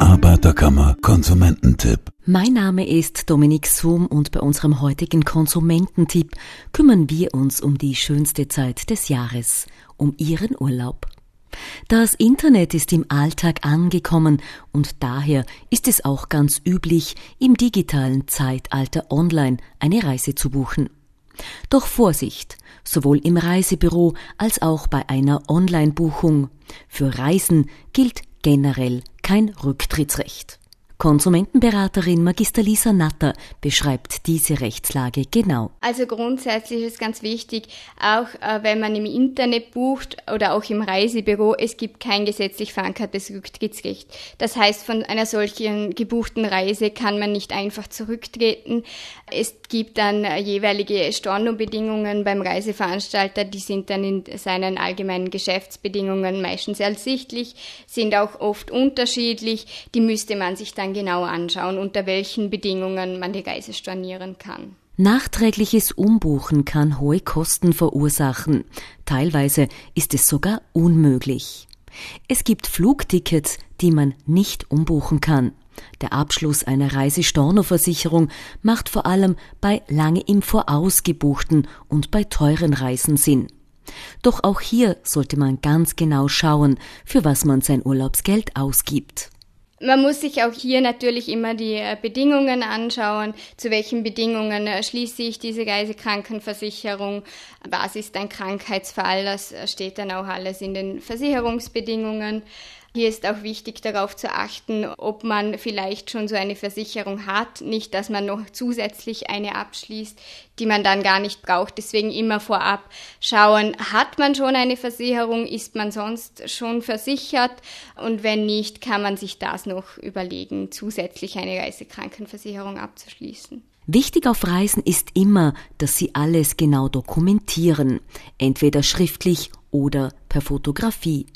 Arbeiterkammer Konsumententipp. Mein Name ist Dominik Sum und bei unserem heutigen Konsumententipp kümmern wir uns um die schönste Zeit des Jahres, um Ihren Urlaub. Das Internet ist im Alltag angekommen und daher ist es auch ganz üblich, im digitalen Zeitalter online eine Reise zu buchen. Doch Vorsicht, sowohl im Reisebüro als auch bei einer Online-Buchung. Für Reisen gilt generell kein Rücktrittsrecht. Konsumentenberaterin Magister Lisa Natter beschreibt diese Rechtslage genau. Also grundsätzlich ist ganz wichtig, auch äh, wenn man im Internet bucht oder auch im Reisebüro, es gibt kein gesetzlich verankertes Rücktrittsrecht. Das heißt, von einer solchen gebuchten Reise kann man nicht einfach zurücktreten. Es gibt dann äh, jeweilige Stornobedingungen beim Reiseveranstalter, die sind dann in seinen allgemeinen Geschäftsbedingungen meistens ersichtlich, sind auch oft unterschiedlich. Die müsste man sich dann dann genau anschauen, unter welchen Bedingungen man die Reise stornieren kann. Nachträgliches Umbuchen kann hohe Kosten verursachen. Teilweise ist es sogar unmöglich. Es gibt Flugtickets, die man nicht umbuchen kann. Der Abschluss einer Reisestornoversicherung macht vor allem bei lange im Voraus gebuchten und bei teuren Reisen Sinn. Doch auch hier sollte man ganz genau schauen, für was man sein Urlaubsgeld ausgibt. Man muss sich auch hier natürlich immer die äh, Bedingungen anschauen. Zu welchen Bedingungen äh, schließe ich diese Reisekrankenversicherung? Was ist ein Krankheitsfall? Das äh, steht dann auch alles in den Versicherungsbedingungen. Hier ist auch wichtig darauf zu achten, ob man vielleicht schon so eine Versicherung hat, nicht, dass man noch zusätzlich eine abschließt, die man dann gar nicht braucht. Deswegen immer vorab schauen, hat man schon eine Versicherung, ist man sonst schon versichert und wenn nicht, kann man sich das noch überlegen, zusätzlich eine Reisekrankenversicherung abzuschließen. Wichtig auf Reisen ist immer, dass Sie alles genau dokumentieren, entweder schriftlich oder per Fotografie.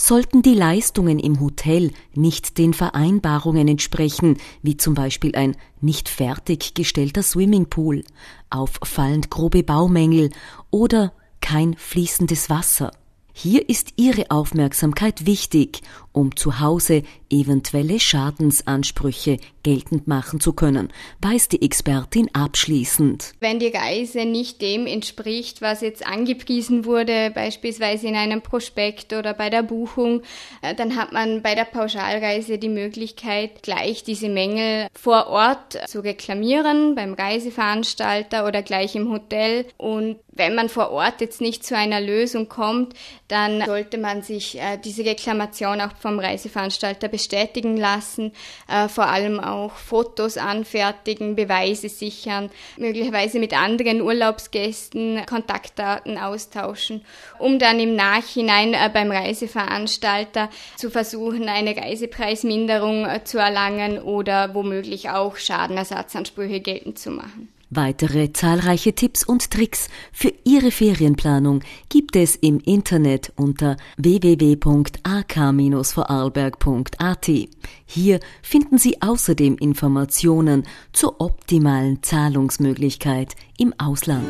Sollten die Leistungen im Hotel nicht den Vereinbarungen entsprechen, wie zum Beispiel ein nicht fertiggestellter Swimmingpool, auffallend grobe Baumängel oder kein fließendes Wasser, hier ist Ihre Aufmerksamkeit wichtig, um zu Hause eventuelle Schadensansprüche geltend machen zu können, weiß die Expertin abschließend. Wenn die Reise nicht dem entspricht, was jetzt angepriesen wurde, beispielsweise in einem Prospekt oder bei der Buchung, äh, dann hat man bei der Pauschalreise die Möglichkeit, gleich diese Mängel vor Ort zu reklamieren beim Reiseveranstalter oder gleich im Hotel. Und wenn man vor Ort jetzt nicht zu einer Lösung kommt, dann sollte man sich äh, diese Reklamation auch vom Reiseveranstalter bestätigen lassen, äh, vor allem auch Fotos anfertigen, Beweise sichern, möglicherweise mit anderen Urlaubsgästen Kontaktdaten austauschen, um dann im Nachhinein äh, beim Reiseveranstalter zu versuchen, eine Reisepreisminderung äh, zu erlangen oder womöglich auch Schadenersatzansprüche geltend zu machen. Weitere zahlreiche Tipps und Tricks für Ihre Ferienplanung gibt es im Internet unter www.ak-vorarlberg.at. Hier finden Sie außerdem Informationen zur optimalen Zahlungsmöglichkeit im Ausland.